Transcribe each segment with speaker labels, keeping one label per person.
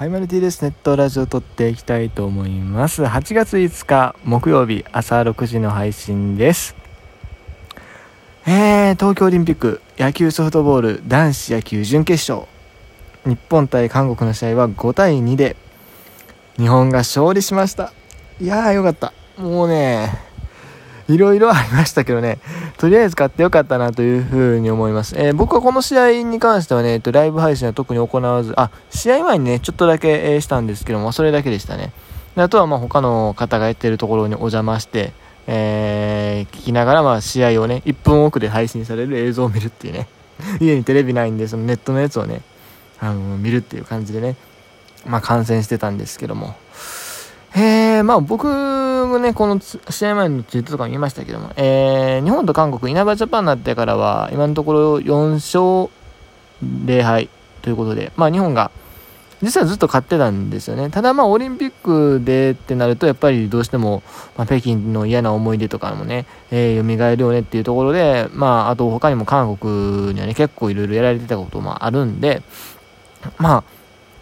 Speaker 1: はい、マルティです。ネットラジオ撮っていきたいと思います。8月5日木曜日朝6時の配信です。えー、東京オリンピック野球ソフトボール男子野球準決勝。日本対韓国の試合は5対2で日本が勝利しました。いやーよかった。もうね、いろいろありましたけどね、とりあえず買ってよかったなというふうに思います。えー僕はこの試合に関してはね、えっと、ライブ配信は特に行わず、あ、試合前にね、ちょっとだけ、えしたんですけども、それだけでしたね。であとは、まあ、他の方がやってるところにお邪魔して、えー聞きながら、まあ、試合をね、1分奥で配信される映像を見るっていうね。家にテレビないんで、そのネットのやつをね、あの、見るっていう感じでね、まあ、観戦してたんですけども。えー、まあ僕もね、この試合前のツイートとか見ましたけども、えー、日本と韓国、稲葉ジャパンになってからは、今のところ4勝0敗ということで、まあ日本が、実はずっと勝ってたんですよね。ただまあオリンピックでってなると、やっぱりどうしても、まあ、北京の嫌な思い出とかもね、えー、蘇るよねっていうところで、まああと他にも韓国にはね、結構いろいろやられてたこともあるんで、まあ、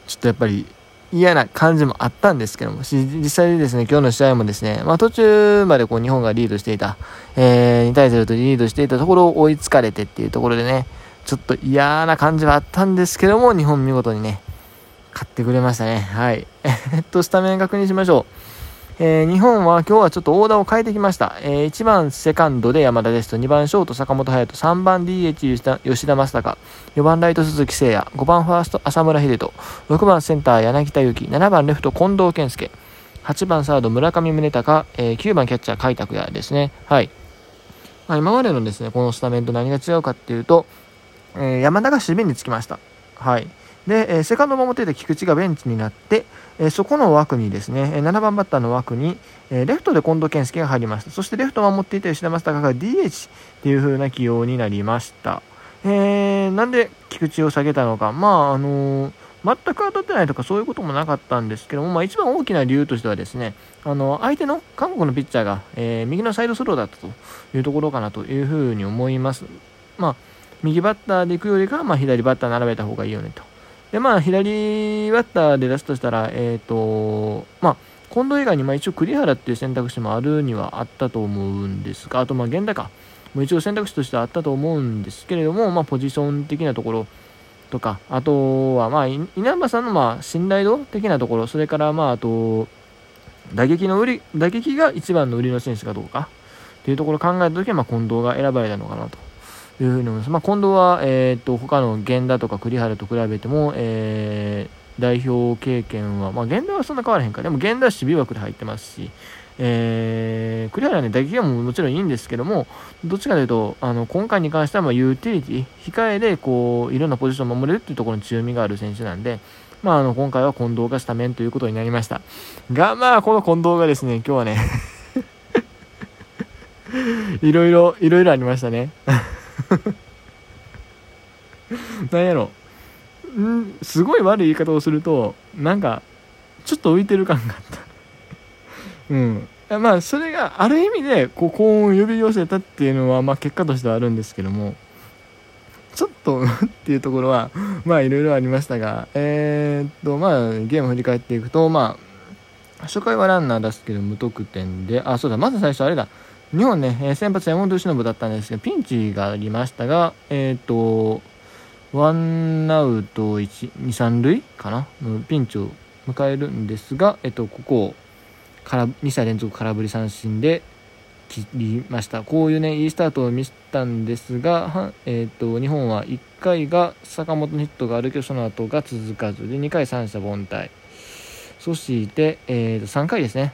Speaker 1: ちょっとやっぱり嫌な感じもあったんですけども、実際にですね、今日の試合もですね、まあ途中までこう日本がリードしていた、えー、2対0とリードしていたところを追いつかれてっていうところでね、ちょっと嫌な感じはあったんですけども、日本見事にね、勝ってくれましたね。はい。えっと、スタメン確認しましょう。えー日本は今日はちょっとオーダーを変えてきました。えー1番セカンドで山田ですと、2番ショート坂本勇人、3番 DH 吉田吉田正尚、4番ライト鈴木誠也、5番ファースト浅村秀人、6番センター柳田悠岐、7番レフト近藤健介、8番サード村上宗隆、えー9番キャッチャー海拓也ですね。はい。まあ、今までのですね、このスタメンと何が違うかっていうと、えー山田が守備につきました。はい。で、えセカンドを守っていた菊池がベンチになって、えそこの枠にですね、え7番バッターの枠に、えレフトで近藤健介が入りました。そしてレフトを守っていた吉田正尚が DH っていう風な起用になりました。えーなんで菊池を下げたのか。まあ、あのー全く当たってないとかそういうこともなかったんですけども、まあ、一番大きな理由としてはですね、あの相手の韓国のピッチャーが、えー右のサイドスローだったというところかなというふうに思います。まあ、右バッターで行くよりかは、まあ、左バッター並べた方がいいよねと。で、まあ、左バッターで出すとしたら、えっ、と、まあ、近藤以外に、まあ、一応栗原っていう選択肢もあるにはあったと思うんですが、あと、まあ、源田か。もう一応選択肢としてはあったと思うんですけれども、まあ、ポジション的なところとか、あとは、まあ、稲葉さんの、まあ、信頼度的なところ、それから、まあ、あと、打撃の売り、打撃が一番の売りの選手かどうかっていうところを考えたときは、まあ、近藤が選ばれたのかなというふうに思います。まあ、近藤は、えっ、と、他の源田とか栗原と比べても、えー代表経験は、まあ、源田はそんな変わらへんか。でも、源田は守備枠で入ってますし、えー、栗原はね、打撃はももちろんいいんですけども、どっちかというと、あの、今回に関しては、まあ、ユーティリティ、控えで、こう、いろんなポジションを守れるっていうところに強みがある選手なんで、まあ、あの、今回は近藤がスタメンということになりました。が、まあ、この近藤がですね、今日はね、いろいろ、いろいろありましたね。なんやろ。んすごい悪い言い方をすると、なんか、ちょっと浮いてる感があった。うん。まあ、それがある意味で、こう、幸運を呼び寄せたっていうのは、まあ、結果としてはあるんですけども、ちょっと っていうところは、まあ、いろいろありましたが、えーっと、まあ、ゲーム振り返っていくと、まあ、初回はランナー出すけど無得点で、あ、そうだ、まず最初あれだ、日本ね、えー先発山本由伸だったんですけど、ピンチがありましたが、えーと、ワンアウト1、2、3塁かな？のピンチを迎えるんですが、えっと、ここを空2者連続空振り三振で切りました。こういうね、いいスタートを見せたんですが、はえっと、日本は1回が坂本のヒットがあるけど、その後が続かずで、2回三者凡退。そして、えっと、3回ですね。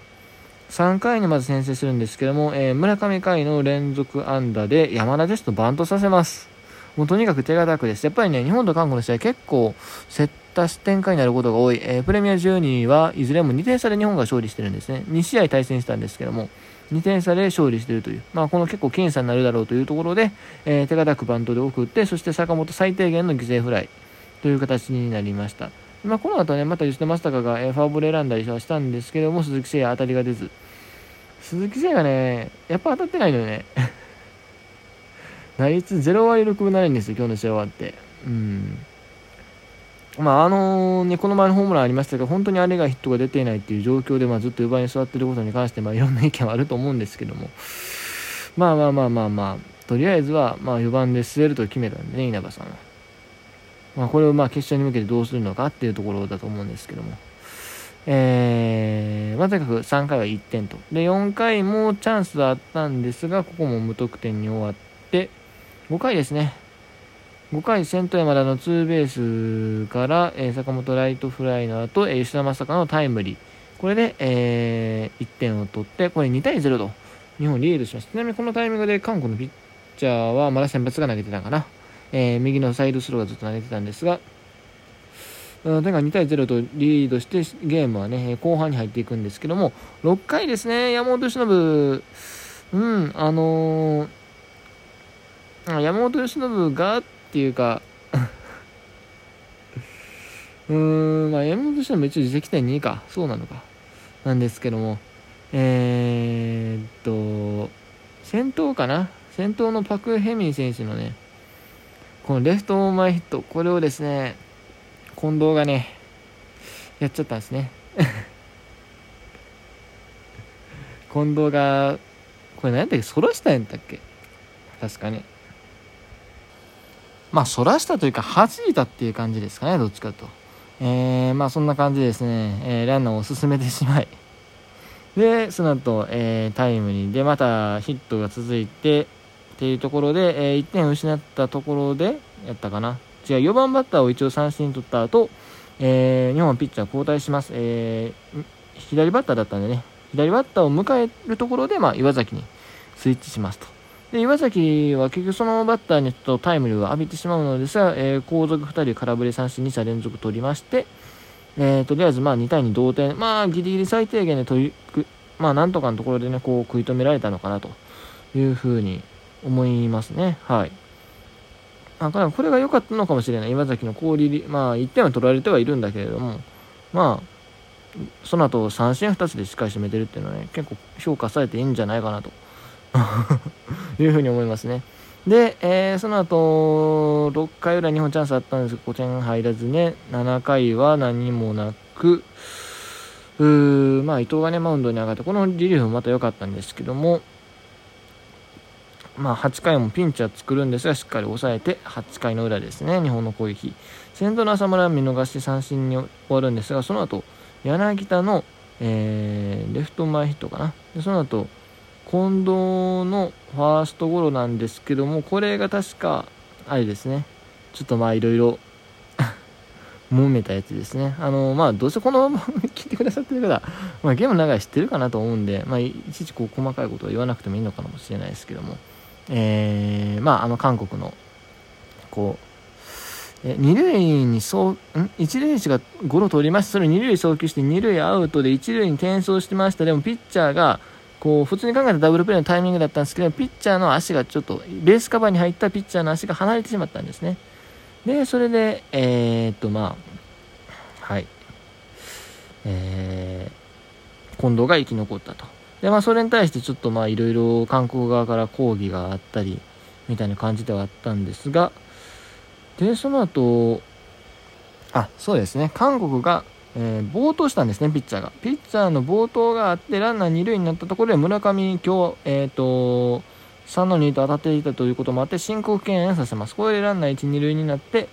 Speaker 1: 3回にまず先制するんですけども、えー村上海の連続安打で山田ですとバントさせます。もうとにかく手堅くです。やっぱりね、日本と韓国の試合結構競った展開になることが多い。えープレミア12はいずれも2点差で日本が勝利してるんですね。2試合対戦したんですけども、2点差で勝利しているという、まあ、この結構僅差になるだろうというところで、えー手堅くバントで送って、そして坂本最低限の犠牲フライという形になりました。まあ、この後ね、また吉田正尚が、えファーボール選んだりはしたんですけども、鈴木誠也当たりが出ず、鈴木誠也がね、やっぱ当たってないのよね。打率0割6分7厘ですよ、今日の試合終わって。うん。まああのね、この前のホームランありましたけど、本当にあれがヒットが出ていないっていう状況で、まあ、ずっと4番に座ってることに関して、まあ、いろんな意見はあると思うんですけども、まあまあまあまあまあ、とりあえずは、まあ、4番で据えると決めたんでね、稲葉さんは。まあ、これをまあ決勝に向けてどうするのかっていうところだと思うんですけども。えー、まあ、とにかく3回は1点と。で、4回もチャンスはあったんですが、ここも無得点に終わって、5回ですね。5回、先頭山田のツーベースから、えー、坂本ライトフライの後、えー、吉田正尚のタイムリー。これで、えー、1点を取って、これ2対0と日本リードしました。ちなみにこのタイミングで韓国のピッチャーはまだ先発が投げてたかな。えー、右のサイドスローがずっと投げてたんですが、うん、とにかく2対0とリードしてゲームはね、後半に入っていくんですけども、6回ですね、山本由伸、うん、あのー、山本由伸がっていうか うーん、まあ、山本由伸も一応自責点2か、そうなのか、なんですけども、えー、っと、先頭かな。先頭のパク・ヘミン選手のね、このレフト前ヒット、これをですね、近藤がね、やっちゃったんですね。近藤が、これ何やったっけ、そらしたんやったっけ？確かね。まあ、そらしたというか、弾いたっていう感じですかね、どっちかと。えー、まあ、そんな感じでですね、えー、ランナーを進めてしまい。で、その後、えー、タイムリーで、またヒットが続いて、っていうところで、えー、1点失ったところで、やったかな。違う、4番バッターを一応三振取った後、えー、日本ピッチャー交代します。えー、左バッターだったんでね、左バッターを迎えるところで、まあ、岩崎にスイッチしますと。で、岩崎は結局そのバッターにちょっとタイムリーを浴びてしまうのですが、えー、後続2人空振り三振2者連続取りまして、えー、とりあえずまあ2対2同点、まあギリギリ最低限で取り、まあなんとかのところでね、こう食い止められたのかなというふうに思いますね。はい。あこれが良かったのかもしれない。岩崎の氷、まあ1点は取られてはいるんだけれども、まあ、その後三振2つでしっかり締めてるっていうのはね、結構評価されていいんじゃないかなと いうふうに思いますね。で、えー、その後、6回裏日本チャンスあったんですけど、5点入らずね、7回は何もなく、うーまあ伊藤がね、マウンドに上がって、このリリーフもまた良かったんですけども、まあ、8回もピンチは作るんですが、しっかり抑えて、8回の裏ですね、日本の攻撃。先頭の浅村は見逃し三振に終わるんですが、その後、柳田の、えー、レフト前ヒットかな。でその後、近藤のファーストゴロなんですけども、これが確か、あれですね、ちょっとまあいろいろ 揉めたやつですね。あの、まあ、どうせこのまま聞いてくださってる方、まあ、ゲームの中で知ってるかなと思うんで、まあ、いちいちこう細かいことは言わなくてもいいのかもしれないですけども、えー、まあ、あの韓国の、こう、え二塁にそう、ん？一塁手がゴロ取りました。それ二塁送球して二塁アウトで一塁に転送してました。でもピッチャーが、こう、普通に考えたダブルプレーのタイミングだったんですけど、ピッチャーの足がちょっと、ベースカバーに入ったピッチャーの足が離れてしまったんですね。で、それで、えー、っと、まあ、はい。えー、近藤が生き残ったと。で、まあ、それに対してちょっとまあ、いろいろ韓国側から抗議があったり、みたいな感じではあったんですが、で、その後、あ、そうですね、韓国が、えー、暴投したんですね、ピッチャーが。ピッチャーの暴投があって、ランナー2塁になったところで、村上、今日、えっ、ー、と、3の2と当たっていたということもあって、申告敬遠させます。これでランナー1、2塁になって、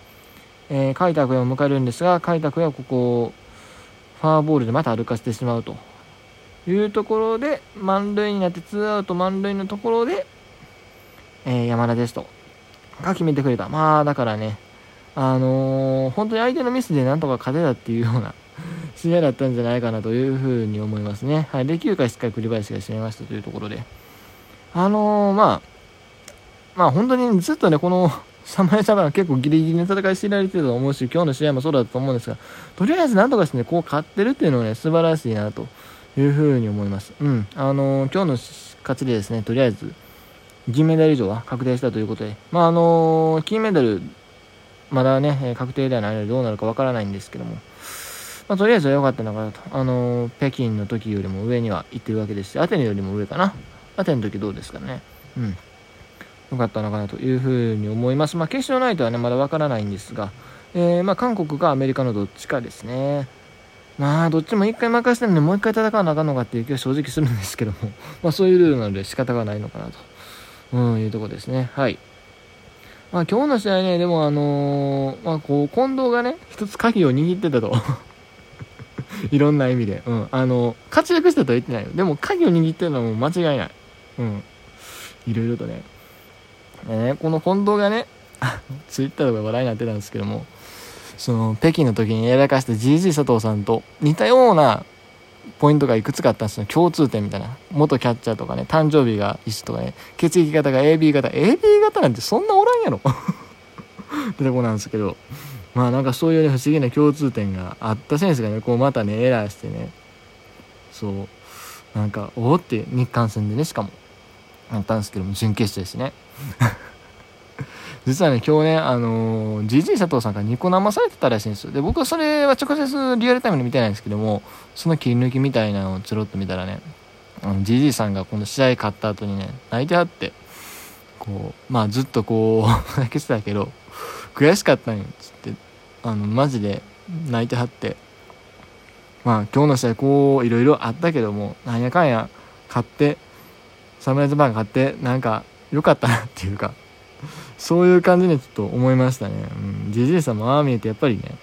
Speaker 1: えー、開拓也を迎えるんですが、開拓也はここ、ファーボールでまた歩かせてしまうというところで、満塁になって、ツーアウト満塁のところで、えー、山田ですと、が決めてくれた。まあ、だからね、あのー、本当に相手のミスでなんとか勝てたっていうような 試合だったんじゃないかなというふうに思いますね。はい、で、9回しっかり栗林が締めましたというところで、あのー、まあ、まあ本当にずっとね、この侍ジャパンは結構ギリギリの戦いしていられてると思うし、今日の試合もそうだと思うんですが、とりあえずなんとかしてね、こう勝ってるっていうのはね、素晴らしいなというふうに思います。うん。あのー、今日の勝ちでですね、とりあえず、銀メダル以上は確定したということで、まあ、あの、金メダル、まだね、確定ではないのでどうなるかわからないんですけども、まあ、とりあえずは良かったのかなと。あの、北京の時よりも上には行ってるわけですし、アテネよりも上かな。アテネの時どうですかね。うん。良かったのかなというふうに思います。まあ、決勝ナイトはね、まだわからないんですが、えー、まあ、韓国かアメリカのどっちかですね。まあ、どっちも一回任せてるんで、もう一回戦わなあかんのかっていう気は正直するんですけども、まあ、そういうルールなので仕方がないのかなと、うん、いうとこですね。はい。まあ、今日の試合ね、でもあのー、まあ、こう、近藤がね、一つ鍵を握ってたと。いろんな意味で。うん。あの、活躍したとは言ってないよ。でも、鍵を握ってるのはもう間違いない。うん。いろいろとね。えー、この近藤がね、ツイッターとか話題になってたんですけども、その、北京の時にやらかした GG 佐藤さんと似たようなポイントがいくつかあったんですよ。共通点みたいな。元キャッチャーとかね、誕生日が一緒とかね、血液型が AB 型。AB 型なんてそんなおらんやろ ってとこなんですけど、まあなんかそういうね、不思議な共通点があった選手がね、こうまたね、エラーしてね、そう、なんか、おおって日韓戦でね、しかも、あったんですけども、準決勝ですね。実はね、今日ね、あのー、GG 佐藤さんからニコ生されてたらしいんですよ。で、僕はそれは直接リアルタイムで見てないんですけども、その切り抜きみたいなのをつろっと見たらね、あの、GG さんがこの試合勝った後にね、泣いてはって、こう、まあずっとこう 泣けてたけど、悔しかったんよっ、つって、あの、マジで泣いてはって、まあ今日の試合こう、いろいろあったけども、なんやかんや勝って、侍ジャパン勝って、なんか良かったなっていうか、そういう感じにちょっと思いましたね。うん。ジジイさんもああ見えてやっぱりね、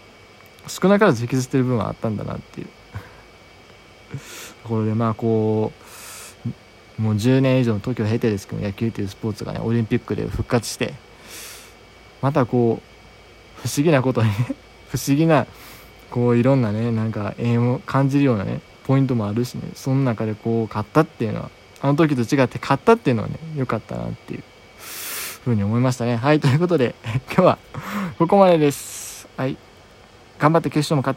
Speaker 1: 少なからず引きずってる部分はあったんだなっていう ところで、まあこう、もう10年以上の時を経てですけど、野球というスポーツがね、オリンピックで復活して、またこう、不思議なことに 不思議な、こういろんなね、なんか縁を感じるようなね、ポイントもあるしね、その中でこう、勝ったっていうのは、あの時と違って勝ったっていうのはね、良かったなっていうふうに思いましたね。はい、ということで、今日はここまでです。はい。頑張って決勝も勝って